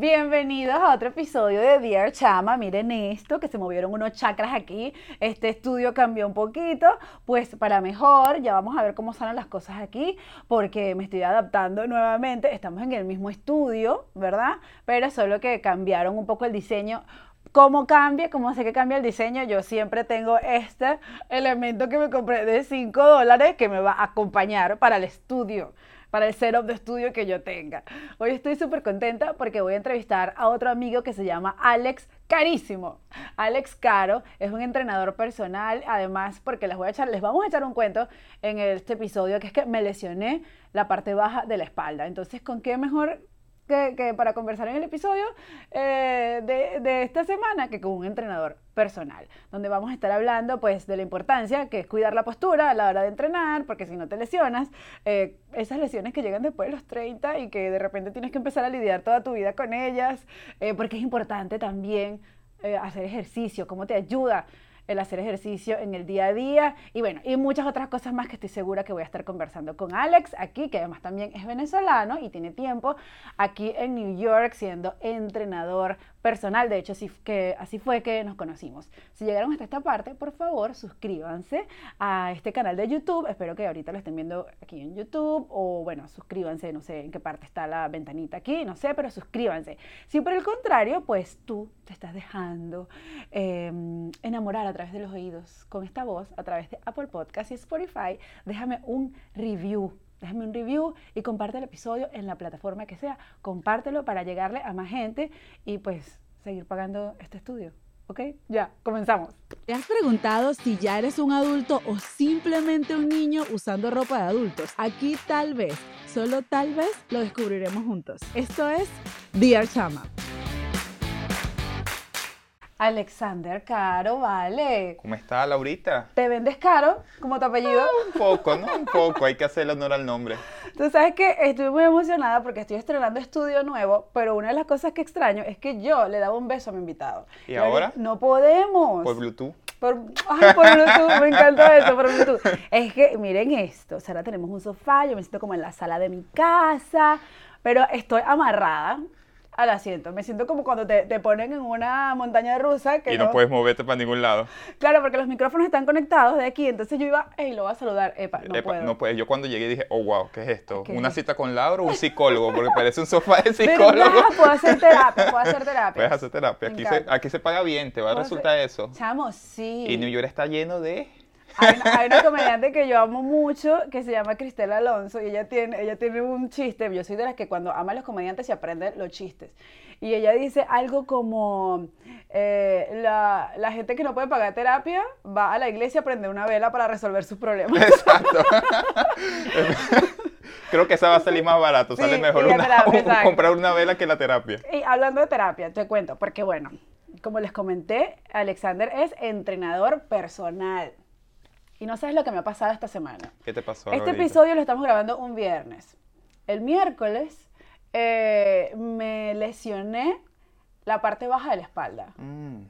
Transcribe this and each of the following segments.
Bienvenidos a otro episodio de Dear Chama. Miren esto, que se movieron unos chakras aquí. Este estudio cambió un poquito, pues para mejor. Ya vamos a ver cómo salen las cosas aquí, porque me estoy adaptando nuevamente. Estamos en el mismo estudio, ¿verdad? Pero solo que cambiaron un poco el diseño. ¿Cómo cambia? ¿Cómo sé que cambia el diseño? Yo siempre tengo este elemento que me compré de 5 dólares que me va a acompañar para el estudio para el setup de estudio que yo tenga. Hoy estoy súper contenta porque voy a entrevistar a otro amigo que se llama Alex Carísimo. Alex Caro es un entrenador personal, además porque les voy a echar, les vamos a echar un cuento en este episodio que es que me lesioné la parte baja de la espalda. Entonces, ¿con qué mejor que, para conversar en el episodio eh, de, esta semana que con un entrenador personal, donde vamos a estar hablando pues de la importancia que es cuidar la postura a la hora de entrenar, porque si no te lesionas, eh, esas lesiones que llegan después de los 30 y que de repente tienes que empezar a lidiar toda tu vida con ellas, eh, porque es importante también hacer ejercicio, cómo te ayuda el hacer ejercicio en el día a día y bueno, y muchas otras cosas más que estoy segura que voy a estar conversando con Alex aquí, que además también es venezolano y tiene tiempo aquí en New York siendo entrenador personal. De hecho, así, que, así fue que nos conocimos. Si llegaron hasta esta parte, por favor, suscríbanse a este canal de YouTube. Espero que ahorita lo estén viendo aquí en YouTube. O bueno, suscríbanse, no sé en qué parte está la ventanita aquí, no sé, pero suscríbanse. Si por el contrario, pues tú te estás dejando em, enamorar a través de los oídos con esta voz, a través de Apple Podcast y Spotify, déjame un review déjame un review y comparte el episodio en la plataforma que sea. Compártelo para llegarle a más gente y pues seguir pagando este estudio. ¿Ok? Ya, comenzamos. ¿Te has preguntado si ya eres un adulto o simplemente un niño usando ropa de adultos? Aquí tal vez, solo tal vez, lo descubriremos juntos. Esto es Dear Chama. Alexander Caro, vale. ¿Cómo está, Laurita? ¿Te vendes caro como tu apellido? Ah, un poco, ¿no? Un poco, hay que hacerle honor al nombre. Tú sabes que estoy muy emocionada porque estoy estrenando estudio nuevo, pero una de las cosas que extraño es que yo le daba un beso a mi invitado. ¿Y, ahora? no podemos. Por Bluetooth. Por, ay, por Bluetooth, me encantó eso, por Bluetooth. Es que, miren esto, o sea, ahora tenemos un sofá, yo me siento como en la sala de mi casa, pero estoy amarrada al asiento. Me siento como cuando te, te ponen en una montaña rusa. Que y no, puedes moverte para ningún lado. Claro, porque los micrófonos están conectados de aquí. Entonces yo iba, hey, lo voy a saludar. Epa, no puedo. No puedes. Yo cuando llegué dije, oh, wow, ¿qué es esto? ¿Una cita con Laura o un psicólogo? Porque parece un sofá de psicólogo. ¿Verdad? Puedo hacer terapia, puedo hacer terapia. Puedes hacer terapia. Aquí se, aquí se paga bien, te va a resultar eso. Chamo, sí. Y New York está lleno de... Hay una, comediante que yo amo mucho que se llama Cristela Alonso y ella tiene, ella tiene un chiste. Yo soy de las que cuando ama a los comediantes se aprende los chistes. Y ella dice algo como, eh, la, la, gente que no puede pagar terapia va a la iglesia a prender una vela para resolver sus problemas. Exacto. Creo que esa va a salir más barato, sale mejor comprar una vela que la terapia. Y hablando de terapia, te cuento, porque bueno, como les comenté, Alexander es entrenador personal. Y no sabes lo que me ha pasado esta semana. ¿Qué te pasó? Este episodio lo estamos grabando un viernes. El miércoles eh, me lesioné la parte baja de la espalda. Mm,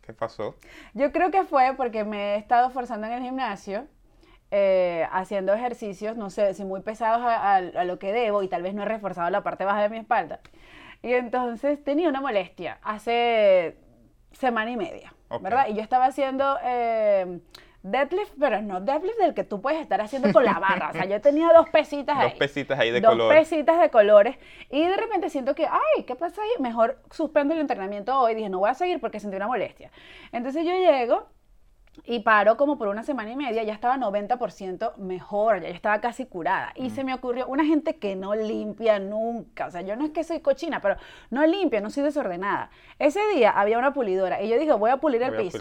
¿Qué pasó? Yo creo que fue porque me he estado forzando en el gimnasio, eh, haciendo ejercicios, no sé, si muy pesados a, lo que debo y tal vez no he reforzado la parte baja de mi espalda. Y entonces tenía una molestia hace semana y media, ¿verdad? Y yo estaba haciendo... Eh, deadlift, pero no deadlift del que tú puedes estar haciendo con la barra. O sea, yo tenía dos pesitas ahí. Dos pesitas ahí de dos colores. Dos pesitas de colores. Y de repente siento que, ay, ¿qué pasa ahí? Mejor suspendo el entrenamiento hoy. Dije, no voy a seguir porque sentí una molestia. Entonces yo llego y paro como por una semana y media, ya estaba 90% mejor, ya estaba casi curada. Y se me ocurrió una gente que no limpia nunca. O sea, yo no es que soy cochina, pero no limpia, no soy desordenada. Ese día había una pulidora y yo dije, voy a pulir el piso.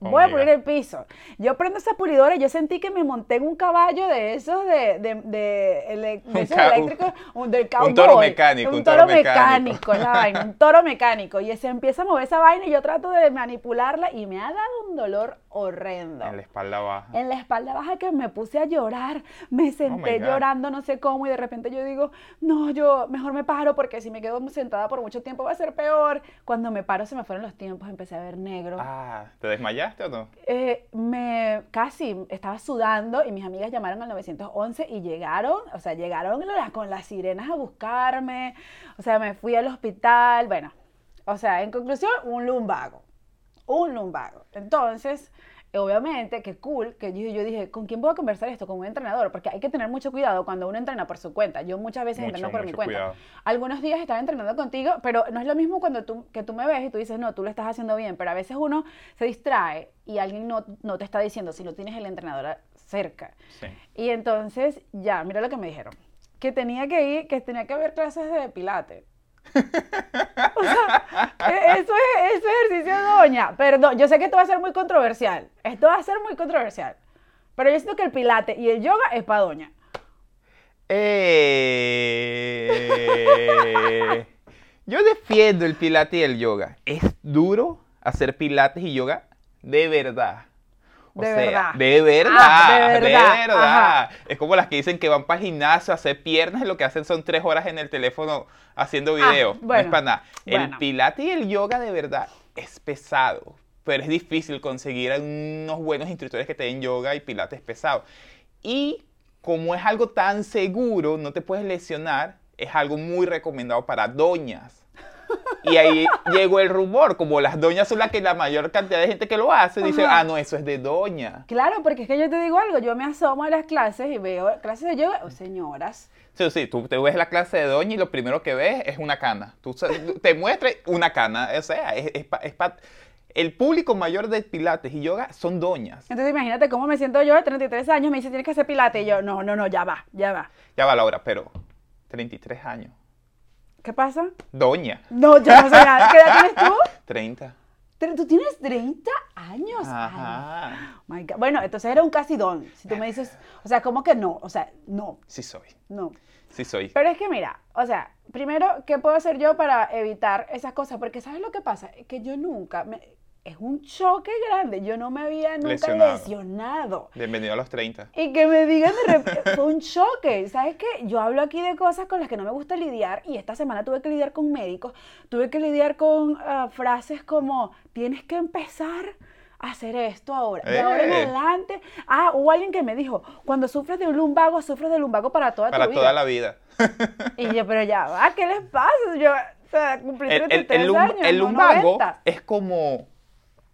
Oh, voy a pulir el piso. Yo prendo esa pulidora y yo sentí que me monté en un caballo de esos de, de, de, eléctricos, un, del cowboy. Un toro mecánico. Un, toro, mecánico, la vaina, un toro mecánico. Y se empieza a mover esa vaina y yo trato de manipularla y me ha dado un dolor horrendo. En la espalda baja. En la espalda baja que me puse a llorar, me senté God. llorando no sé cómo y de repente yo digo, no, yo mejor me paro porque si me quedo sentada por mucho tiempo va a ser peor. Cuando me paro se me fueron los tiempos, empecé a ver negro. Ah, ¿te desmayaste o no? Eh, me casi estaba sudando y mis amigas llamaron al 911 y llegaron, o sea, llegaron con las sirenas a buscarme, o sea, me fui al hospital, bueno, o sea, en conclusión, un lumbago, un lumbago. Entonces, obviamente, qué cool, que yo, yo dije, ¿con quién a conversar esto? Con un entrenador, porque hay que tener mucho cuidado cuando uno entrena por su cuenta. Yo muchas veces Mucho, entreno por mi cuenta. cuidado. Algunos días estaba entrenando contigo, pero no es lo mismo cuando tú, que tú me ves y tú dices, no, tú lo estás haciendo bien, pero a veces uno se distrae y alguien no, no te está diciendo si no tienes el entrenador cerca. Sí. Y entonces, ya, mira lo que me dijeron. Que tenía que ir, que tenía que haber clases de pilates. O sea, e- eso es, ejercicio doña. Perdón, yo sé que esto va a ser muy controversial. Esto va a ser muy controversial. Pero yo siento que el pilate y el yoga es para doña. Eh, yo defiendo el pilates y el yoga. ¿Es duro hacer pilates y yoga? De verdad. O De sea, verdad. De verdad. Ah, de de verdad, ajá. Es como las que dicen que van para el gimnasio a hacer piernas y lo que hacen son tres horas en el teléfono haciendo Ah, videos. no bueno, es para nada. El pilates y el yoga de verdad es pesado. Pero es difícil conseguir a unos buenos instructores que te den yoga y pilates pesado. Y como es algo tan seguro, no te puedes lesionar, es algo muy recomendado para doñas. Y ahí llegó el rumor, como las doñas son las que la mayor cantidad de gente que lo hace, dice, Ajá. ah, no, eso es de doña. Claro, porque es que yo te digo algo, yo me asomo a las clases y veo clases de yoga, oh, señoras, Sí, sí, tú te ves la clase de doña y lo primero que ves es una cana. Tú te muestras una cana, o sea, es, es pa- es pa- el público mayor de pilates y yoga son doñas. Entonces imagínate cómo me siento yo de 33 años, me dice tienes que hacer pilates y yo, no, no, no, ya va, ya va. Ya va la hora, pero 33 años. ¿Qué pasa? Doña, No, yo no sé nada. ¿Qué edad tienes tú? 30. Tre- ¿Tú tienes 30 años? Ay, Ajá. my God. Bueno, entonces era un casi don. Si tú me dices, o sea, ¿cómo que no? O sea, no, Sí soy, no. sí soy. Pero es que mira, o sea, primero, ¿qué puedo hacer yo para evitar esas cosas? Porque ¿sabes lo que pasa? Es que yo nunca, me- es un choque grande, yo no me había nunca Lesionado. lesionado. Bienvenido a los 30. Y que me digan de repente, fue un choque. ¿Sabes qué? Yo hablo aquí de cosas con las que no me gusta lidiar y esta semana tuve que lidiar con médicos, tuve que lidiar con ah, frases como, tienes que empezar a hacer esto ahora, de ahora en Eh. adelante. Ah, hubo alguien que me dijo, cuando sufres de un lumbago, sufres de lumbago para toda Para tu vida. toda la vida. Y yo, pero ya va, ¿qué les pasa? Yo, o sea, cumplí El, el- 33 el el lumbago 90. es como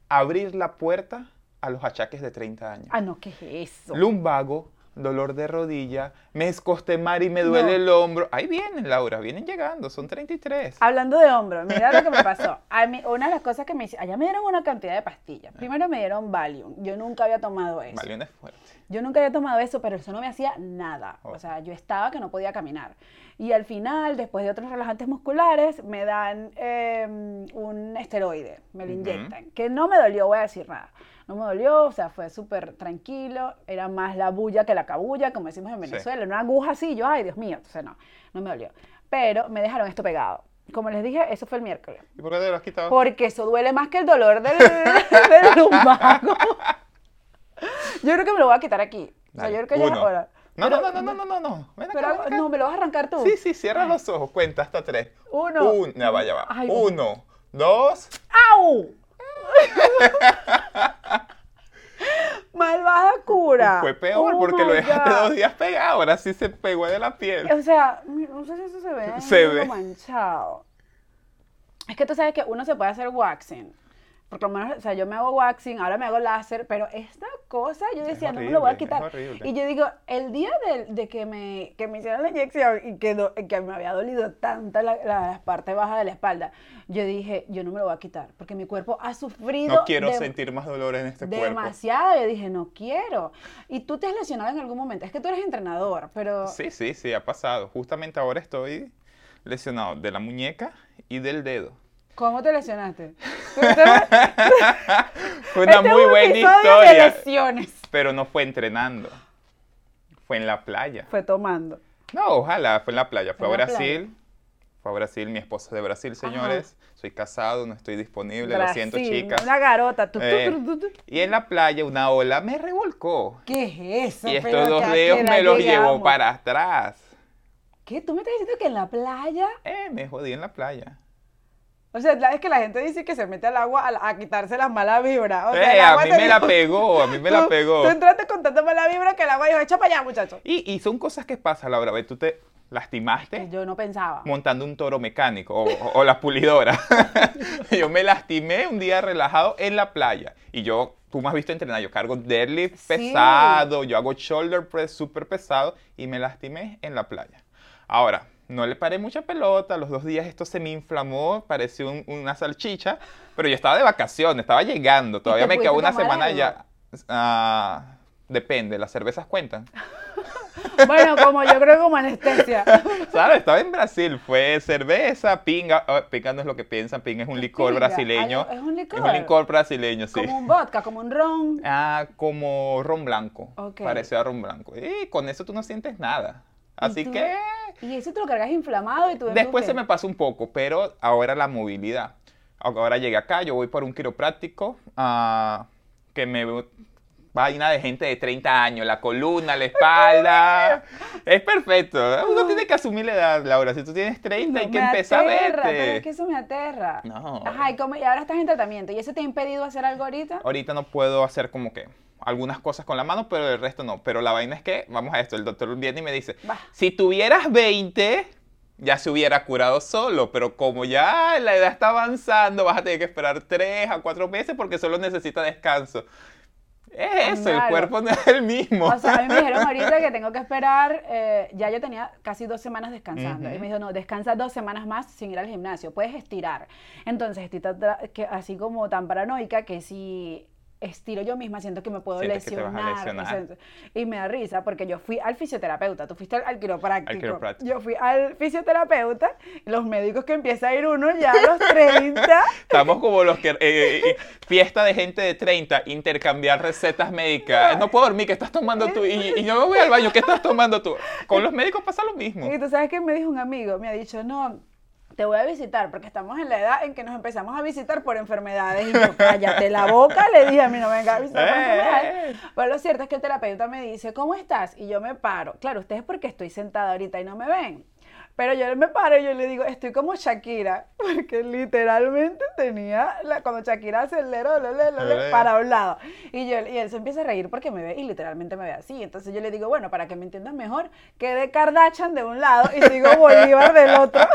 abrir la puerta a los achaques de 30 años. Ah, no, ¿qué es eso? Lumbago, dolor de rodilla, me escostemar y me duele No. el hombro. Ahí vienen, Laura, vienen llegando, son 33. Hablando de hombro, mira lo que me pasó. A mí, una de las cosas que me hicieron, allá me dieron una cantidad de pastillas. Primero me dieron Valium. Yo nunca había tomado eso. Valión es fuerte. Yo nunca había tomado eso, pero eso no me hacía nada. Oh. O sea, yo estaba que no podía caminar. Y al final, después de otros relajantes musculares, me dan eh, un esteroide, me lo inyectan. Que no me dolió, voy a decir nada. No me dolió, o sea, fue súper tranquilo. Era más la bulla que la cabulla, como decimos en Sí. Venezuela. Una aguja así, yo, ay, Dios mío. Entonces, no, no me dolió. Pero me dejaron esto pegado. Como les dije, eso fue el miércoles. ¿Y por qué te lo has quitado? Porque eso duele más que el dolor del, del lumbago. Yo creo que me lo voy a quitar aquí. O sea, yo creo que ya es hora. No, no, no, no, no, no, no. Ven acá, Pero, ven acá. no, me lo vas a arrancar tú. Sí, sí, cierra los ojos, cuenta hasta tres. Uno. Un, ya va. Ay, Uno, dos. ¡Au! Malvada cura. Fue peor Oh porque lo dejaste God. dos días pegado, ahora sí se pegó de la piel. O sea, no sé si eso se ve. Se ve. manchado. Es que tú sabes que uno se puede hacer waxing. Por lo menos, o sea, yo me hago waxing, ahora me hago láser, pero esta cosa yo decía, no me lo voy a horrible, quitar. horrible. Y yo digo, el día de, de que, me, que me hicieron la inyección y que, do- que me había dolido tanto la, la parte baja de la espalda, yo dije, yo no me lo voy a quitar, porque mi cuerpo ha sufrido No quiero de- sentir más dolor en este cuerpo. demasiado. Yo dije, no quiero. Y tú te has lesionado en algún momento. Es que tú eres entrenador, pero... Sí, sí, sí, ha pasado. Justamente ahora estoy lesionado de la muñeca y del dedo. ¿Cómo te lesionaste? Este Fue una es muy un buena episodio de historia, lesiones. pero no fue entrenando. Fue en la playa. Fue tomando. No, ojalá, fue en la playa. Fue a ¿En la Brasil. Fue fue a Brasil, mi esposa es de Brasil, señores. Soy casado, no estoy disponible, lo siento, Brasil, chicas. Una garota. tu, tu, tu, y en la playa una ola me revolcó. ¿Qué es eso? Y Pero estos dos dedos me los llevó para atrás. ¿Qué? ¿Tú me estás diciendo que en la playa? Eh, me jodí en la playa. O sea, es que la gente dice que se mete al agua a, a quitarse las malas vibras. O sea, Eh, a mí me la pegó, a mí me la pegó. Tú entraste con tanta mala vibra que el agua dijo, echa para allá, muchacho. Y, y son cosas que pasan, Laura. Ve, tú te lastimaste Que yo no pensaba. montando un toro mecánico o, o- o la pulidora. yo me lastimé un día relajado en la playa. Y yo, tú me has visto entrenar, yo cargo deadlift Sí. pesado, yo hago shoulder press súper pesado y me lastimé en la playa. Ahora, no le paré mucha pelota, los dos días esto se me inflamó, pareció un- una salchicha, pero yo estaba de vacaciones, estaba llegando, todavía me pudiste una semana algo? ya. Ah, depende, las cervezas cuentan. Bueno, como yo creo como anestesia. ¿Sabes? Estaba en Brasil, fue cerveza, pinga. ah, pinga no es lo que piensan, pinga es un licor Pinga, brasileño. ¿es un licor? Es un licor brasileño, sí. Como un vodka, como un ron. Ah, como ron blanco. Ok. Parecido a ron blanco. Y con eso tú no sientes nada. Así tú- que Y eso te lo cargas inflamado y tú después se me pasó un poco, pero ahora la movilidad. Ahora llegué acá, yo voy por un quiropráctico ah, que me vaina de gente de 30 años, la columna, la espalda. es perfecto. Uno tiene que asumir la edad, Laura. Si tú tienes 30 hay que empezar a verte. Pero es que eso me aterra. No. Ajá, y, como, y ahora estás en tratamiento. ¿Y eso te ha impedido hacer algo ahorita? Ahorita no puedo hacer como que algunas cosas con la mano, pero el resto no. Pero la vaina es que, vamos a esto, el doctor viene y me dice, si tuvieras 20, ya se hubiera curado solo, pero como ya la edad está avanzando, vas a tener que esperar 3 a 4 meses porque solo necesita descanso. Es eso, el cuerpo no es el mismo. O sea, a mí me dijeron ahorita que tengo que esperar, eh, ya yo tenía casi dos semanas descansando. Y me dijo, no, descansa dos semanas más sin ir al gimnasio, puedes estirar. Entonces, estoy que, así como tan paranoica que si estiro yo misma, siento que me puedo lesionar. lesionar. y me da risa porque yo fui al fisioterapeuta, tú fuiste al, al quiropráctico. Al quiropráctico. Yo fui al fisioterapeuta, los médicos que empieza a ir uno ya a los 30. Estamos como los que... eh, eh, eh, fiesta de gente de 30, intercambiar recetas médicas. No puedo dormir, ¿qué estás tomando tú? Y, y yo me voy al baño, ¿qué estás tomando tú? Con los médicos pasa lo mismo. Y tú sabes que me dijo un amigo, me ha dicho, no, te voy a visitar porque estamos en la edad en que nos empezamos a visitar por enfermedades. Y yo, cállate la boca, le dije a mí, no venga a visitar por enfermedades. Pero lo cierto es que el terapeuta me dice, ¿cómo estás? Y yo me paro. Claro, ustedes porque estoy sentada ahorita y no me ven. Pero yo me paro y yo le digo, estoy como Shakira, porque literalmente tenía, la, cuando Shakira aceleró, le, le, le, le, Eh. para un lado. Y, yo, y él se empieza a reír porque me ve y literalmente me ve así. Entonces yo le digo, bueno, para que me entiendas mejor, quede Kardashian de un lado y digo Bolívar del otro.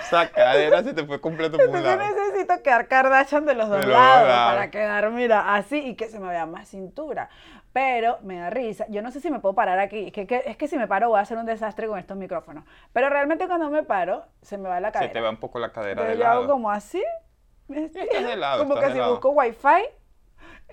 Esa cadera se te fue completo por un lado. necesito quedar Kardashian de los dos De los lados dos lados. para quedar, mira, así y que se me vea más cintura. Pero me da risa. Yo no sé si me puedo parar aquí. Es que, que- es que si me paro voy a hacer un desastre con estos micrófonos. Pero realmente cuando me paro, se me va la Se cadera. te va un poco la cadera Entonces de yo hago lado. como así. estás de lado, Como estás que de si lado. busco wifi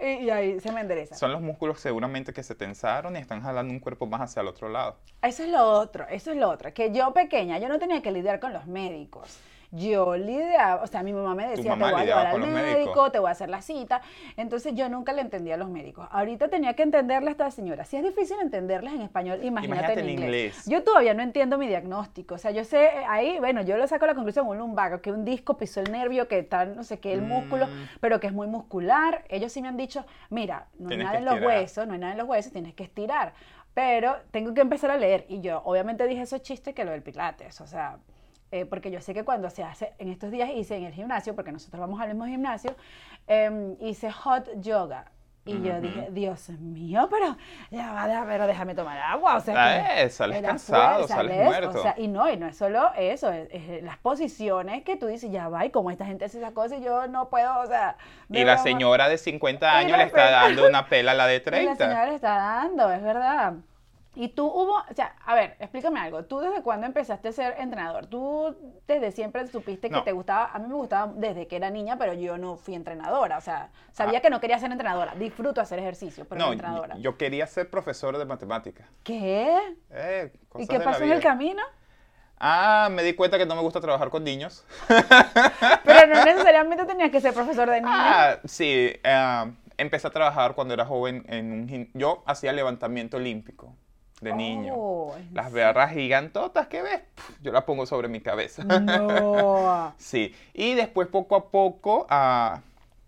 y, y ahí se me endereza. Son los músculos seguramente que se tensaron y están jalando un cuerpo más hacia el otro lado. Eso es lo otro, eso es lo otro. Que yo pequeña, yo no tenía que lidiar con los médicos. Yo lidiaba, o sea, mi mamá me decía, mamá te voy a llevar al médico, médicos. te voy a hacer la cita. Entonces yo nunca le entendía a los médicos. Ahorita tenía que entenderle a esta señora. Si es difícil entenderles en español, imagínate, Imagínate en en inglés. inglés. Yo todavía no entiendo mi diagnóstico. O sea, yo sé, eh, ahí, bueno, yo le saco la conclusión, un lumbago, que un disco pisó el nervio, que está, no sé qué, el músculo, Mm. pero que es muy muscular. Ellos sí me han dicho, mira, no hay nada en los huesos, no hay nada en los huesos, tienes que estirar. Pero tengo que empezar a leer. Y yo, obviamente, dije esos chistes que lo del pilates. O sea, eh, porque yo sé que cuando se hace, en estos días hice en el gimnasio, porque nosotros vamos al mismo gimnasio, em, hice hot yoga. Y yo Ujú. dije, Dios mío, pero ya va, pero déjame tomar agua. O sea, Eh, sales cansado, fuerza, sales muerto. O sea, y no, y no es solo eso, es, es las posiciones que tú dices, ya va, y como esta gente hace esas cosas, y yo no puedo, o sea. Y la señora de 50 Y años le está dando una pela a la de Y la 30. señora le está dando, es verdad. Y tú hubo, o sea, a ver, explícame algo. ¿Tú desde cuándo empezaste a ser entrenador? ¿Tú desde siempre supiste que No. te gustaba? A mí me gustaba desde que era niña, pero yo no fui entrenadora. O sea, Ah. sabía que no quería ser entrenadora. Disfruto hacer ejercicio, pero no, No, entrenadora. yo quería ser profesor de matemáticas. ¿Qué? Eh, ¿Y cosas qué de la pasó en el camino? Ah, me di cuenta que no me gusta trabajar con niños. Pero no necesariamente tenías que ser profesor de niños. Ah, sí. eh, empecé a trabajar cuando era joven en un Yo hacía levantamiento olímpico. De niño. Oh, ¿en Las barras gigantotas que ves, yo las pongo sobre mi cabeza. No. Sí, y después poco a poco, ah,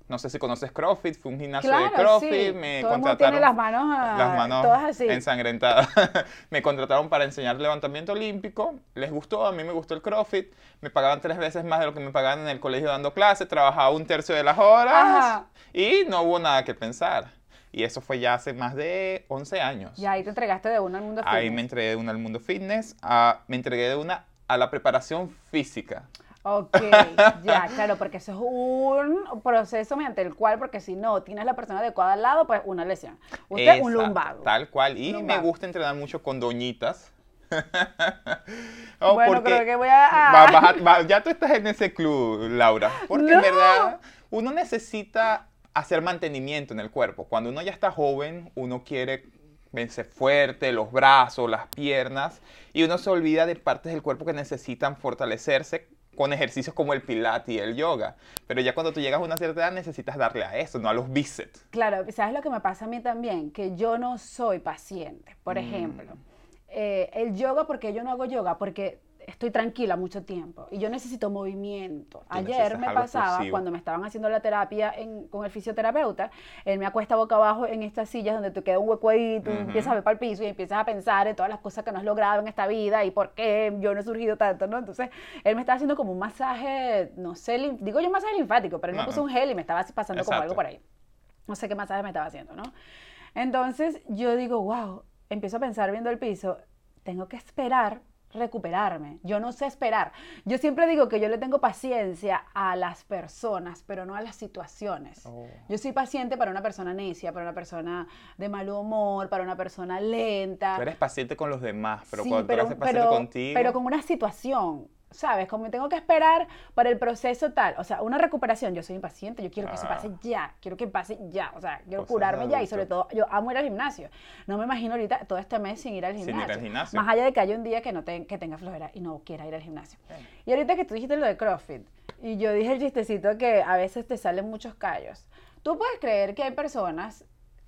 no sé si conoces CrossFit, fue un gimnasio de CrossFit, sí. me Todo contrataron. tiene las manos, ah, las manos todas así. ensangrentadas. me contrataron para enseñar levantamiento olímpico, les gustó, a mí me gustó el CrossFit, me pagaban tres veces más de lo que me pagaban en el colegio dando clases, trabajaba un tercio de las horas Ajá. y no hubo nada que pensar. Y eso fue ya hace más de 11 años. Y ahí te entregaste de uno al mundo Ahí fitness. me entregué de una al mundo fitness, a- me entregué de una a la preparación física. Ok, ya, claro, porque eso es un proceso mediante el cual, porque si no tienes la persona adecuada al lado, pues una lesión. Usted un lumbago. Tal cual. Y me gusta entrenar mucho con doñitas. Oh, bueno, creo que voy a... va- ya tú estás en ese club, Laura. Porque en verdad uno necesita hacer mantenimiento en el cuerpo. Cuando uno ya está joven, uno quiere verse fuerte, los brazos, las piernas, y uno se olvida de partes del cuerpo que necesitan fortalecerse con ejercicios como el pilates y el yoga. Pero ya cuando tú llegas a una cierta edad necesitas darle a eso, no a los bíceps. Claro, ¿sabes lo que me pasa a mí también? Que yo no soy paciente. Mm. Por ejemplo, eh, el yoga, porque yo no hago yoga? Porque estoy tranquila mucho tiempo y yo necesito movimiento. Ayer me pasaba, cuando me estaban haciendo la terapia en- con el fisioterapeuta, él me acuesta boca abajo en estas sillas donde te queda un hueco ahí, tú empiezas a ver para el piso y empiezas a pensar en todas las cosas que no has logrado en esta vida y por qué yo no he surgido tanto, ¿no? Entonces, él me estaba haciendo como un masaje, no sé, digo yo masaje linfático, pero él me No, puso no. un gel y me estaba pasando como algo por ahí no sé qué masaje me estaba haciendo, ¿no? Entonces yo digo, wow, empiezo a pensar viendo el piso, tengo que esperar recuperarme. Yo no sé esperar. Yo siempre digo que yo le tengo paciencia a las personas, pero no a las situaciones. Oh. Yo soy paciente para una persona necia, para una persona de mal humor, para una persona lenta. Tú eres paciente con los demás, pero Sí, cuando pero, tú eres paciente pero- contigo. pero con una situación, ¿sabes? Como tengo que esperar para el proceso tal, o sea, una recuperación, yo soy impaciente, yo quiero que se Ah. pase ya, quiero que pase ya, o sea, quiero curarme ya y sobre todo, yo amo ir al gimnasio. No me imagino ahorita todo este mes sin ir al Sin ir gimnasio. al gimnasio. Más allá de que haya un día que, no te- que tenga flojera y no quiera ir al gimnasio. Bien. Y ahorita que tú dijiste lo de CrossFit, y yo dije el chistecito que a veces te salen muchos callos. Tú puedes creer que hay personas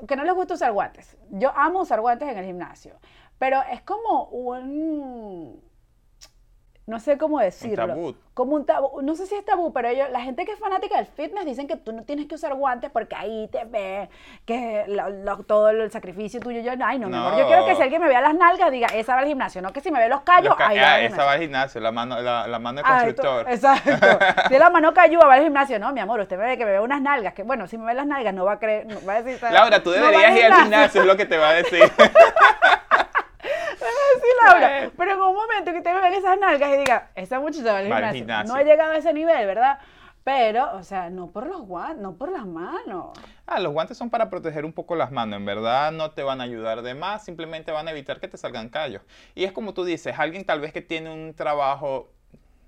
que no les gusta usar guantes. Yo amo usar guantes en el gimnasio, pero es como un... No sé cómo decirlo. tabú. Como un tabú. No sé si es tabú, pero ellos, la gente que es fanática del fitness dicen que tú no tienes que usar guantes porque ahí te ve que lo- lo- todo el sacrificio tuyo. Yo, ay, no, mi amor. Yo quiero que si alguien me vea las nalgas, diga, esa va al gimnasio. No que si me ve los callos, Los ca- ahí va ah, esa va al gimnasio, la mano, la, la mano de Ay, constructor. exacto. Si la mano cayó, va al gimnasio. No, mi amor, usted me ve que me ve unas nalgas. Que bueno, si me ve las nalgas, no va a creer. No va a decir, Laura, tú no deberías ir al gimnasio, es lo que te va a decir. Laura. Pero en un momento que te vean esas nalgas y diga, esa muchacha va al Va al gimnasio. gimnasio. No he llegado a ese nivel, ¿verdad? Pero, o sea, no por los guantes, no por las manos. Ah, los guantes son para proteger un poco las manos. En verdad no te van a ayudar de más, simplemente van a evitar que te salgan callos. Y es como tú dices, alguien tal vez que tiene un trabajo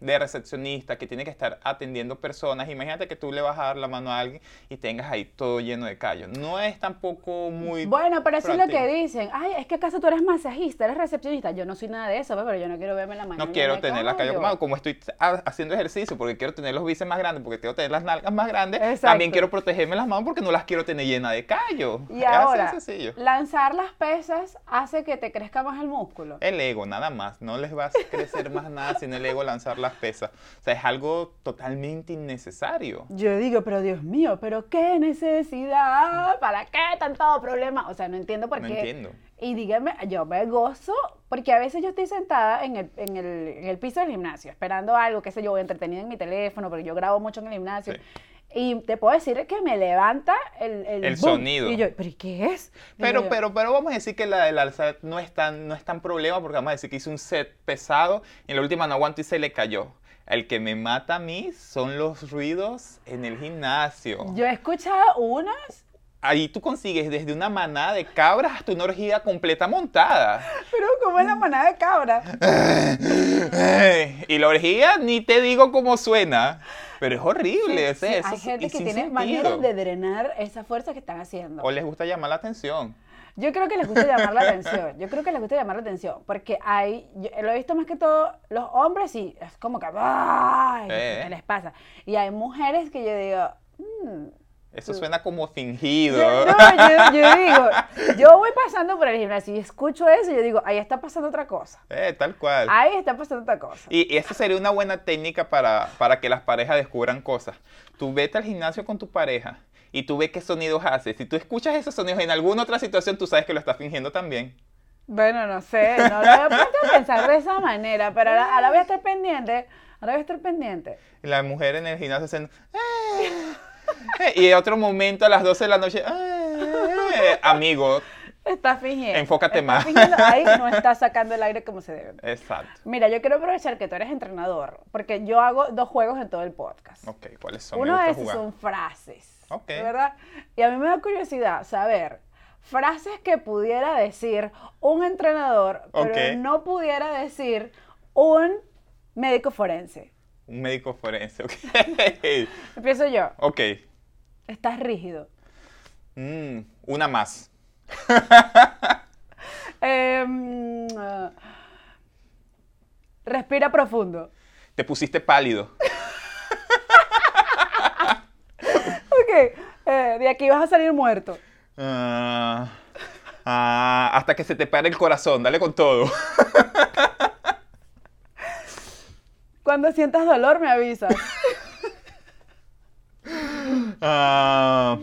de recepcionista, que tiene que estar atendiendo personas, imagínate que tú le vas a dar la mano a alguien y tengas ahí todo lleno de callos. No es tampoco muy... Bueno, pero eso es lo que dicen. Ay, es que acaso tú eres masajista, eres recepcionista. Yo no soy nada de eso, pues, pero yo no quiero verme la mano. No quiero tener calles callos. como, como estoy ha- haciendo ejercicio porque quiero tener los bíceps más grandes, porque quiero tener las nalgas más grandes, Exacto. también quiero protegerme las manos porque no las quiero tener llenas de callos. Y Es así de ahora, sencillo. lanzar las pesas hace que te crezca más el músculo. El ego, nada más. No les va a crecer más nada sin el ego lanzar las pesas. O sea, es algo totalmente innecesario. Yo digo, pero Dios mío, pero qué necesidad, ¿para qué tanto problema? O sea, no entiendo por No qué. entiendo. Y dígame, yo me gozo, porque a veces yo estoy sentada en el, en el, en el piso del gimnasio, esperando algo, qué sé yo, entretenida en mi teléfono, porque yo grabo mucho en el gimnasio. Sí. Y te puedo decir que me levanta el, el, El boom. sonido. Y yo, ¿pero y qué es? Pero, yo, pero, pero vamos a decir que la del alzar no es tan, no es tan problema porque vamos a decir que hice un set pesado y en la última no aguanto y se le cayó. El que me mata a mí son los ruidos en el gimnasio. Yo he escuchado unas, Ahí tú consigues desde una manada de cabras hasta una orgía completa montada. pero como es la manada de cabra. y la orgía ni te digo cómo suena, pero es horrible. o sea, eso hay es- gente y que tiene sentido. maneras de drenar esa fuerza que están haciendo. O les gusta llamar la atención. Yo creo que les gusta llamar la atención. Yo creo que les gusta llamar la atención. Porque hay, yo lo he visto más que todo, los hombres sí, es como que, ¡ay! Eh. ¿Qué les pasa? Y hay mujeres que yo digo, "Mm, Eso suena como fingido. Yo, no, yo, yo digo, yo voy pasando por el gimnasio y escucho eso y yo digo, ahí está pasando otra cosa. Eh, tal cual. Ahí está pasando otra cosa. Y, y esa sería una buena técnica para, para que las parejas descubran cosas. Tú vete al gimnasio con tu pareja y tú ves qué sonidos hace. Si tú escuchas esos sonidos en alguna otra situación, tú sabes que lo estás fingiendo también. Bueno, no sé, no lo había puesto a pensar de esa manera, pero ahora, ahora voy a estar pendiente, ahora voy a estar pendiente. La mujer en el gimnasio haciendo... "Eh". Y en otro momento a las 12 de la noche... "Eh". Amigo, Estás fingiendo. Enfócate más. fingiendo, ahí no estás sacando el aire como se debe. exacto. Mira, yo quiero aprovechar que tú eres entrenador, porque yo hago dos juegos en todo el podcast. Ok, ¿cuáles son? Uno de esos son frases. Ok. ¿Verdad? Y a mí me da curiosidad saber frases que pudiera decir un entrenador, pero Ok. no pudiera decir un médico forense. Un médico forense, ok. Empiezo yo. ok. Estás rígido. Mm, una más. Em, ah, respira profundo. Te pusiste pálido. Ok. eh, de aquí vas a salir muerto. Ah, ah, hasta que se te pare el corazón, dale con todo. Cuando sientas dolor, me avisas. Ah,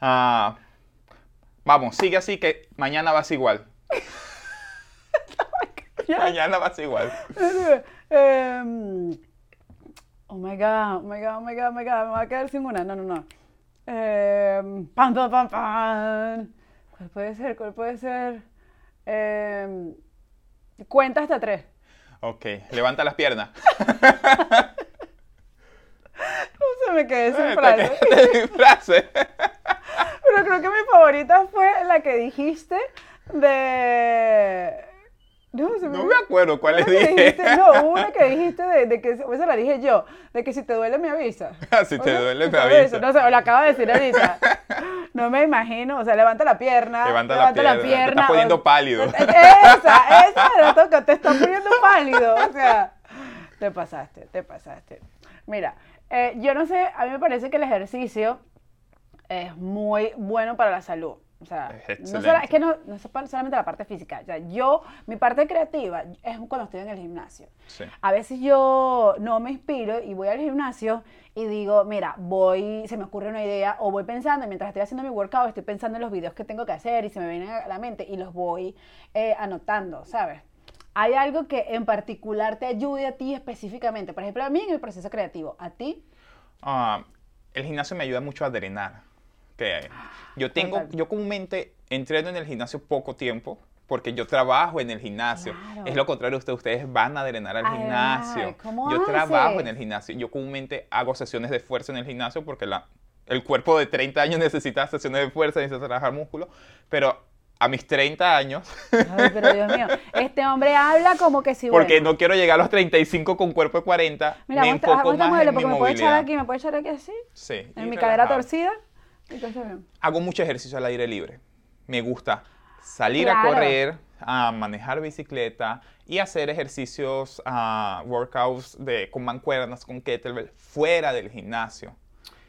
ah, vamos, sigue así que mañana vas igual. mañana vas igual. Em, oh my god, oh my god, oh my god, oh my god, me voy a quedar sin una. No, no, no. Em, pam, pam, pam. ¿Cuál puede ser? ¿Cuál puede ser? Em, cuenta hasta tres. Ok, levanta las piernas. No se me quedé sin Eh, frase. te- frase. Pero creo que mi favorita fue la que dijiste de. No, se me No me acuerdo cuál le dije. dijiste- no, hubo una que dijiste de, de que, o esa la dije yo, de que si te duele me avisa. Si te O sea, duele, si me te avisa. No sé, o la acabo de decir ahorita. No me imagino, o sea, levanta la pierna. Levanta la pierna, te estás poniendo o- pálido. Esa, esa era toca, te estás poniendo pálido. O sea, te pasaste, te pasaste. Mira, eh, yo no sé, a mí me parece que el ejercicio es muy bueno para la salud. O sea, Es no es que no, no es solamente la parte física. O sea, yo, mi parte creativa es cuando estoy en el gimnasio. Sí. A veces yo no me inspiro y voy al gimnasio y digo, mira, voy, se me ocurre una idea o voy pensando, mientras estoy haciendo mi workout, estoy pensando en los videos que tengo que hacer y se me vienen a la mente y los voy eh, anotando, ¿sabes? ¿Hay algo que en particular te ayude a ti específicamente? Por ejemplo, a mí en el proceso creativo, ¿a ti? Ah, el gimnasio me ayuda mucho a drenar. Que yo tengo, Total. yo comúnmente entreno en el gimnasio poco tiempo porque yo trabajo en el gimnasio. Claro. Es lo contrario a ustedes, ustedes van a drenar al Ay, gimnasio. ¿cómo yo trabajo haces? en el gimnasio. Yo comúnmente hago sesiones de fuerza en el gimnasio porque la, el cuerpo de 30 años necesita sesiones de fuerza, necesita trabajar músculo, pero a mis 30 años, Ay, pero Dios mío, este hombre habla como que si porque bueno. no quiero llegar a los 35 con cuerpo de 40, Mira, me muestra, enfoco muestra más modelo, en mi porque me puede echar movilidad. aquí, me puede echar aquí así, Sí, en mi cadera relajado. torcida. Hago mucho ejercicio al aire libre. Me gusta salir a correr, a manejar bicicleta y hacer ejercicios, ah, workouts de, con mancuernas, con kettlebell, fuera del gimnasio.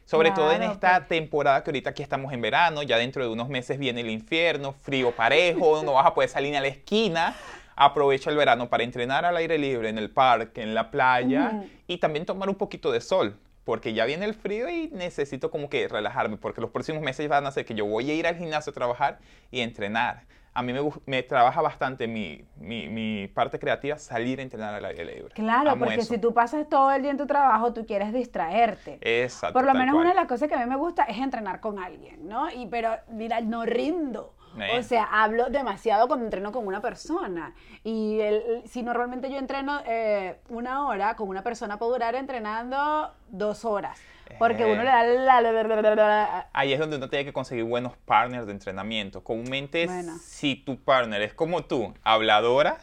Sobre todo en esta pues. temporada que ahorita aquí estamos en verano, ya dentro de unos meses viene el infierno, frío parejo, no vas a poder salir ni a la esquina. Aprovecha el verano para entrenar al aire libre, en el parque, en la playa y también tomar un poquito de sol, porque ya viene el frío y necesito como que relajarme, porque los próximos meses van a ser que yo voy a ir al gimnasio a trabajar y entrenar. A mí me, me trabaja bastante mi, mi, mi parte creativa salir a entrenar al aire libre. Claro, Amo porque eso. si tú pasas todo el día en tu trabajo, tú quieres distraerte. Exacto, Por lo menos cual. una de las cosas que a mí me gusta es entrenar con alguien, ¿no? Y pero mira, no rindo. Eh. O sea, hablo demasiado cuando entreno con una persona. Y el- si normalmente yo entreno eh, una hora, con una persona puedo durar entrenando dos horas. Porque Eh. uno le da la... la- la- la- Ahí es donde uno tiene que conseguir buenos partners de entrenamiento. Comúnmente, Bueno. si tu partner es como tú, habladora,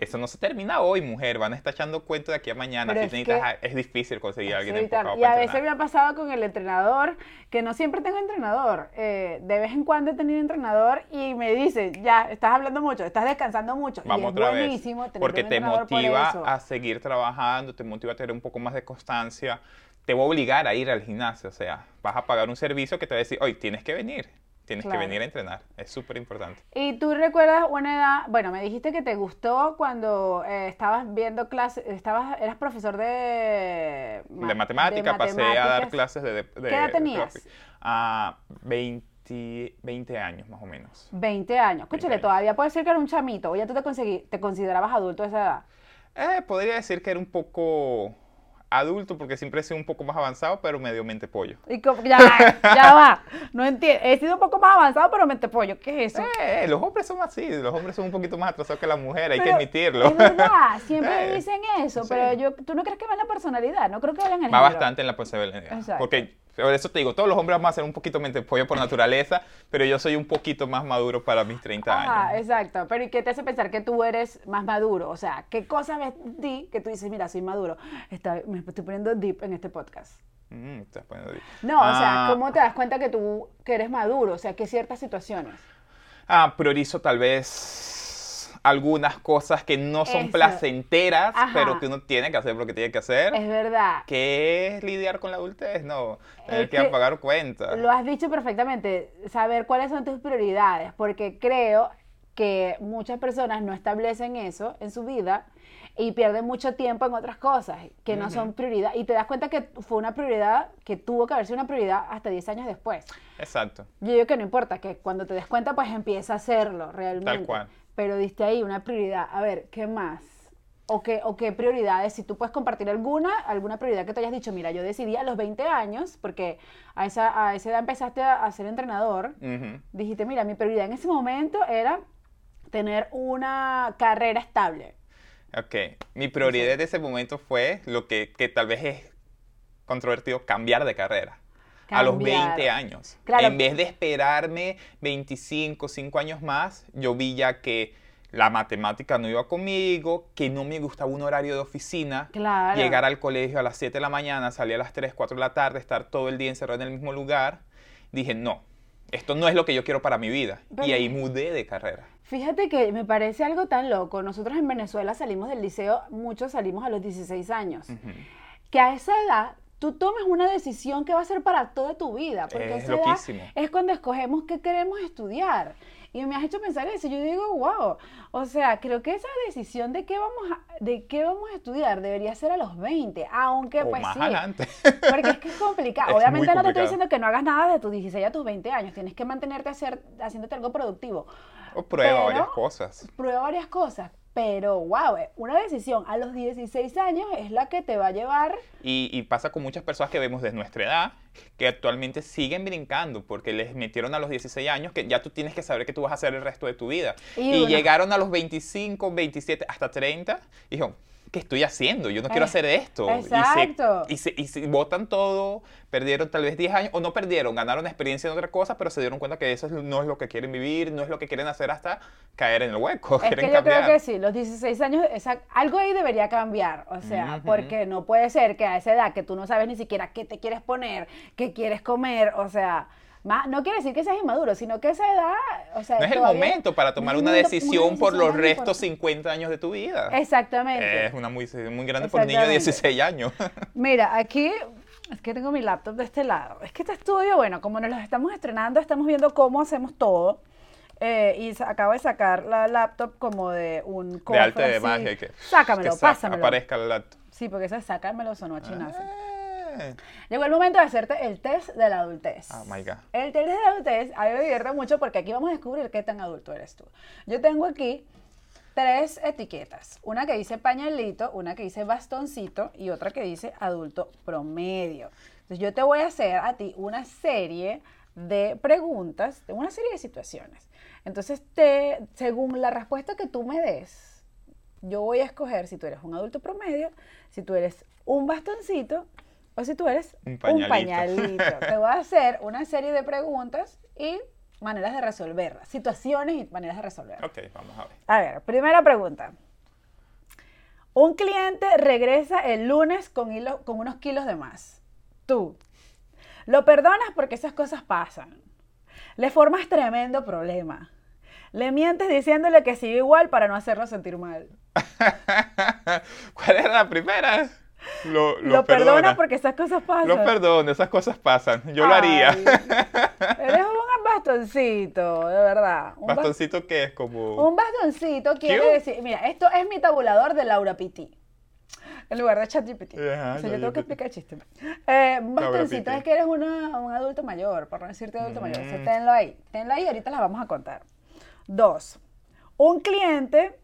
Eso no se termina hoy, mujer. Van a estar echando cuento de aquí a mañana. Pero Si es necesitas- que- es difícil conseguir a alguien Sí, enfocado y a para veces me entrenar. ha pasado con el entrenador, que no siempre tengo entrenador. eh, de vez en cuando he tenido entrenador y me dice, ya, estás hablando mucho, estás descansando mucho. Vamos y es otra buenísimo vez. tener Porque te por motiva eso. a seguir trabajando, te motiva a tener un poco más de constancia. Te va a obligar a ir al gimnasio. O sea, vas a pagar un servicio que te va a decir, hoy tienes que venir. Tienes Claro. que venir a entrenar. Es súper importante. ¿Y tú recuerdas una edad, bueno, me dijiste que te gustó cuando eh, estabas viendo clases, estabas, eras profesor de... de matemática, pasé a dar clases de... de- ¿Qué edad tenías? A 20, 20 años más o menos. 20 años. Escúchale, todavía puede ser que era un chamito, o ya tú te, te considerabas adulto a esa edad. Eh, podría decir que era un poco adulto porque siempre he sido un poco más avanzado, pero medio mente pollo. Y como- ya, ya va, no entiendo. He sido un poco más avanzado, pero mente pollo, ¿qué es eso? Eh, los hombres son así, los hombres son un poquito más atrasados que las mujeres, hay que admitirlo. Es verdad, siempre Eh, dicen eso, sí. pero yo, tú no crees que va en la personalidad, no creo que vaya en el Va género. bastante en la posibilidad. Exacto. Porque, por eso te digo, todos los hombres vamos a ser un poquito mente pollo por naturaleza, pero yo soy un poquito más maduro para mis 30 Ajá, años. exacto. Pero ¿y qué te hace pensar que tú eres más maduro? O sea, ¿qué cosas ves ti que tú dices, mira, soy maduro? Está- me estoy poniendo deep en este podcast. Mm, estás poniendo ahí. No, o sea, Ah, ¿cómo te das cuenta que tú que eres maduro? O sea, que ciertas situaciones. Ah, priorizo tal vez algunas cosas que no son Eso. placenteras, Ajá. pero que uno tiene que hacer lo que tiene que hacer. Es verdad. ¿Qué es lidiar con la adultez? No, tener Es que, que pagar cuentas. Lo has dicho perfectamente, saber cuáles son tus prioridades, porque creo que muchas personas no establecen eso en su vida y pierden mucho tiempo en otras cosas que no son prioridad. Y te das cuenta que fue una prioridad que tuvo que haber sido una prioridad hasta 10 años después. Exacto. Yo digo que no importa, que cuando te des cuenta, pues empieza a hacerlo realmente. cual. Pero diste ahí una prioridad. A ver, ¿qué más? ¿O qué, ¿O qué prioridades? Si tú puedes compartir alguna, alguna prioridad que te hayas dicho, mira, yo decidí a los 20 años, porque a esa, a esa edad empezaste a, a ser entrenador, Ujú. dijiste, mira, mi prioridad en ese momento era tener una carrera estable. Ok, mi prioridad de ese momento fue lo que, que tal vez es controvertido, cambiar de carrera. A los Cambiar. 20 años. Claro. En vez de esperarme 25, 5 años más, yo vi ya que la matemática no iba conmigo, que no me gustaba un horario de oficina. Claro. Llegar al colegio a las 7 de la mañana, salir a las 3, 4 de la tarde, estar todo el día encerrado en el mismo lugar. Dije, no, esto no es lo que yo quiero para mi vida. Pero- y ahí mudé de carrera. Fíjate que me parece algo tan loco. Nosotros en Venezuela salimos del liceo, muchos salimos a los 16 años. Ujú. que a esa edad tú tomes una decisión que va a ser para toda tu vida. Porque Es loquísimo. es cuando escogemos qué queremos estudiar. Y me has hecho pensar eso. Yo digo, wow. O sea, creo que esa decisión de qué vamos a, de qué vamos a estudiar debería ser a los 20. Aunque, o pues más sí. adelante. Porque es que es complicado. Es Obviamente no te estoy diciendo que no hagas nada de tus 16 a tus 20 años. Tienes que mantenerte hacer, haciéndote algo productivo. o prueba Pero- varias cosas. Prueba varias cosas. Pero, wow, eh, una decisión a los 16 años es la que te va a llevar Y, y pasa con muchas personas que vemos de nuestra edad que actualmente siguen brincando porque les metieron a los 16 años que ya tú tienes que saber qué tú vas a hacer el resto de tu vida. Y Y, llegaron a los 25, 27, hasta 30 y dijeron, ¿qué estoy haciendo? Yo no quiero Eh, hacer esto. Y se- exacto. Y se, y se botan todo, perdieron tal vez 10 años, o no perdieron, ganaron experiencia en otra cosa, pero se dieron cuenta que eso es- no es lo que quieren vivir, no es lo que quieren hacer hasta caer en el hueco. Es quieren que yo creo que sí, los 16 años, esa- algo ahí debería cambiar, o sea, porque no puede ser que a esa edad que tú no sabes ni siquiera qué te quieres poner, qué quieres comer, o sea, más, no quiere decir que seas inmaduro, sino que esa edad, o sea, No es el momento para tomar no es una decisión por decisión los restos importante. 50 años de tu vida. Exactamente. Es una muy, muy grande por un niño de Exactamente. 16 años. Mira, aquí es que tengo mi laptop de este lado. Es que este estudio, bueno, como nos los estamos estrenando, estamos viendo cómo hacemos todo. eh, y acabo de sacar la laptop como de un de cofre arte de magia. Que, Sácamelo, que sa- pásamelo. Aparezca el laptop. Sí, porque ese sácamelo sonó a chinazo. Eh. Llegó el momento de hacerte el test de la adultez. Oh my God. El test de la adultez a mí me divierte mucho porque aquí vamos a descubrir qué tan adulto eres tú. Yo tengo aquí tres etiquetas. Una que dice pañalito, una que dice bastoncito y otra que dice adulto promedio. Entonces yo te voy a hacer a ti una serie de preguntas, de una serie de situaciones. Entonces, te, según la respuesta que tú me des, yo voy a escoger si tú eres un adulto promedio, si tú eres un bastoncito o si tú eres Un un pañalito. pañalito. Te voy a hacer una serie de preguntas y maneras de resolverlas, situaciones y maneras de resolverlas. Ok, vamos a ver. A ver, primera pregunta. Un cliente regresa el lunes con, hilo- con unos kilos de más. Tú. Lo perdonas porque esas cosas pasan. Le formas tremendo problema. Le mientes diciéndole que sigue igual para no hacerlo sentir mal. ¿Cuál era la primera? Lo, Lo, perdonas porque esas cosas pasan. Lo perdono, esas cosas pasan. Yo lo haría. Eres un bastoncito, de verdad. Un bas- Bastoncito que es como... Un bastoncito quiere ¿Qué? decir, mira, esto es mi tabulador de Laura Pitti. En lugar de ChatGPT. Ajá, o sea, yo tengo que explicar el chiste. Eh, bastoncito es que eres una- un adulto mayor, por no decirte adulto mayor. O sea, Mm. tenlo ahí. Tenlo ahí, ahorita las vamos a contar. Dos. Un cliente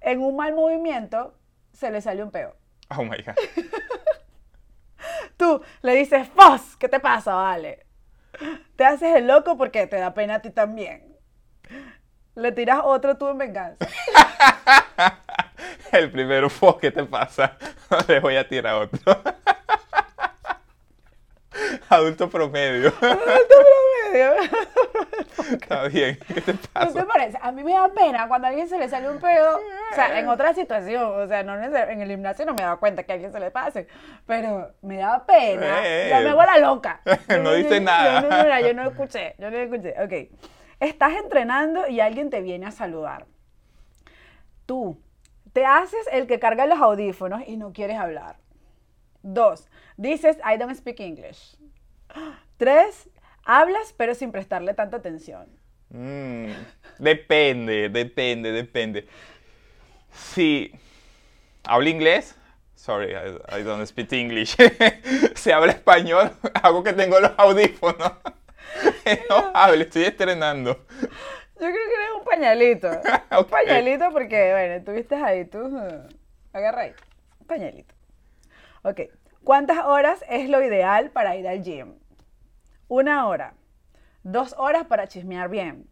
en un mal movimiento se le sale un peo. Oh my God. Tú le dices, ¡Fos! ¿Qué te pasa, vale? Te haces el loco porque te da pena a ti también. Le tiras otro tú en venganza. El primero fue, ¿qué te pasa? Le voy a tirar otro. Adulto promedio. promedio. Está bien. ¿Qué te ¿No te pasa? parece? A mí me da pena cuando a alguien se le sale un pedo, o sea, en otra situación, o sea, no en el gimnasio no me daba cuenta que a alguien se le pase, pero me daba pena, Eh. ya me hago la loca. No dice nada. Yo no, mira, yo no escuché, yo no escuché, ok. Estás entrenando y alguien te viene a saludar. Tú te haces el que carga los audífonos y no quieres hablar. Dos, dices, I don't speak English. Tres, hablas pero sin prestarle tanta atención. Mm, depende, depende, depende. Si hablo inglés, sorry, I, I don't speak English. si habla español, hago que tengo los audífonos. no hablo, estoy estrenando. Yo creo que eres un pañalito. Un pañalito porque, bueno, estuviste ahí, tú. uh, Agarra ahí. Un pañalito. Ok. ¿Cuántas horas es lo ideal para ir al gym? Una hora. Dos horas para chismear bien.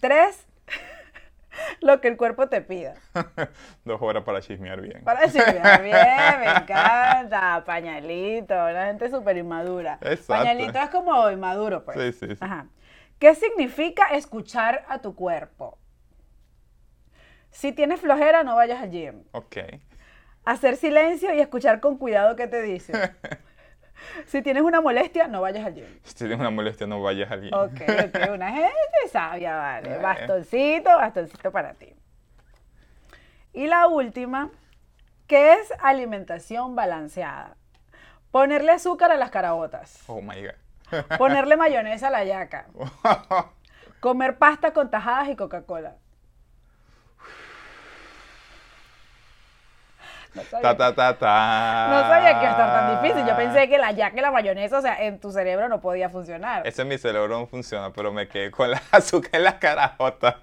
Tres, lo que el cuerpo te pida. Dos horas para chismear bien. Para chismear bien, me encanta. Pañalito, una gente súper inmadura. Exacto. Pañalito es como inmaduro, pues. Sí, sí, sí. Ajá. ¿Qué significa escuchar a tu cuerpo? Si tienes flojera, no vayas al gym. Ok. Hacer silencio y escuchar con cuidado qué te dicen. si tienes una molestia, no vayas al gym. Si tienes una molestia, no vayas al gym. Ok, ok, una gente sabia, vale. Eh. Bastoncito, bastoncito para ti. Y la última, ¿qué es alimentación balanceada? Ponerle azúcar a las carabotas. Oh my god. Ponerle mayonesa a la yaca. Comer pasta con tajadas y Coca-Cola. No sabía, ta ta ta ta. no sabía que iba a estar tan difícil. Yo pensé que la yaca y la mayonesa, o sea, en tu cerebro no podía funcionar. Ese en mi cerebro no funciona, pero me quedé con la azúcar en las carajotas.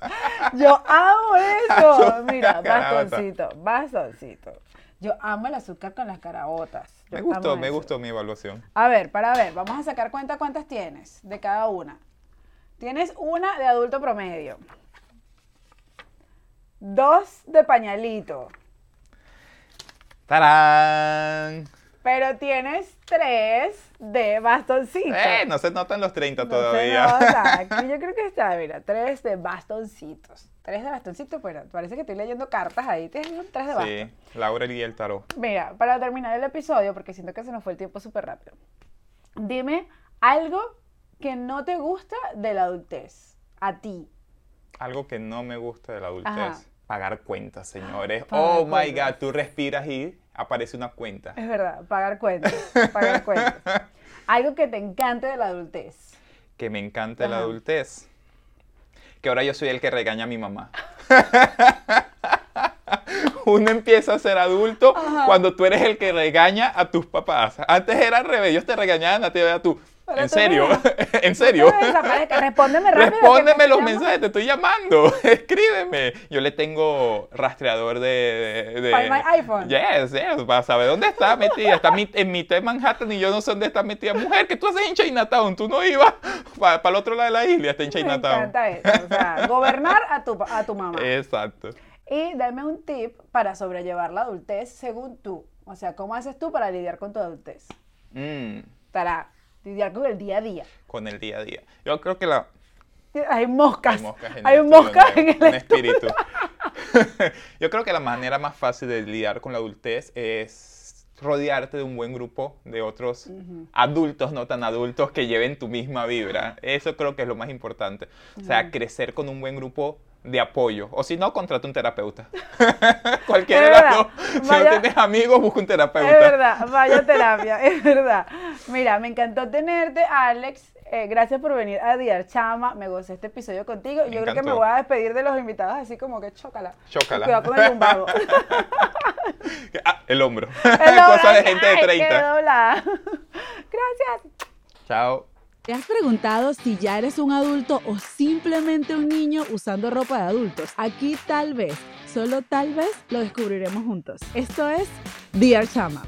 Yo amo eso. Azúcar, Mira, bastoncito, bastoncito. Yo amo el azúcar con las carabotas. Yo Me gustó, me eso. gustó mi evaluación. A ver, para ver, vamos a sacar cuenta cuántas tienes de cada una. Tienes una de adulto promedio. Dos de pañalito. ¡Tarán! Pero tienes tres de bastoncito. Eh, no se notan los 30 No todavía. se nota. Yo creo que está, mira, tres de bastoncitos. Tres de bastoncitos, pero parece que estoy leyendo cartas ahí. Tienes tres de bastos. Sí, Laura y el tarot. Mira, para terminar el episodio, porque siento que se nos fue el tiempo súper rápido, dime algo que no te gusta de la adultez, a ti. Algo que no me gusta de la adultez. Ajá. Pagar cuentas, señores. Pagar oh my god, tú respiras y aparece una cuenta. Es verdad, pagar cuentas, pagar cuentas. Algo que te encante de la adultez. Que me encanta la Ajá. adultez. Que ahora yo soy el que regaña a mi mamá. Uno empieza a ser adulto Ajá. cuando tú eres el que regaña a tus papás. Antes era al revés, ellos te regañaban a ti, a tú. ¿En serio? me- ¿En serio? Me respóndeme rápido. que me Respóndeme los mensajes, te estoy llamando. Escríbeme. Yo le tengo rastreador de. de, de- my iPhone. Yes, yes, para saber dónde está metida. Está en mitad de Manhattan y yo no sé dónde está metida. Mujer, ¿qué tú haces en Chinatown? Tú no ibas para el otro lado de la isla, está en Me Chinatown. encanta eso, o sea, gobernar a tu, a tu mamá. Exacto. Y dame un tip para sobrellevar la adultez según tú. O sea, ¿cómo haces tú para lidiar con tu adultez? Mm, lidiar con el día a día. con el día a día. Yo creo que la. Hay moscas. Hay moscas en Hay el moscas estudio en nuevo, el Un espíritu. Yo creo que la manera más fácil de lidiar con la adultez es rodearte de un buen grupo de otros adultos, no tan adultos, que lleven tu misma vibra. Eso creo que es lo más importante. O sea, crecer con un buen grupo de apoyo. O si no, contrata un terapeuta. Cualquiera de las dos. Si no tienes amigos, busca un terapeuta. Es verdad, vaya terapia, es verdad. Mira, me encantó tenerte, Alex. Eh, gracias por venir a Diar Chama. Me gocé este episodio contigo. Yo creo que me voy a despedir de los invitados así como que chócala. Chócala. Cuidado con el lumbago. ah, el hombro. Cosa de gente de 30. Gracias. Chao. ¿Te has preguntado si ya eres un adulto o simplemente un niño usando ropa de adultos? Aquí tal vez, solo tal vez, lo descubriremos juntos. Esto es Dear Chama.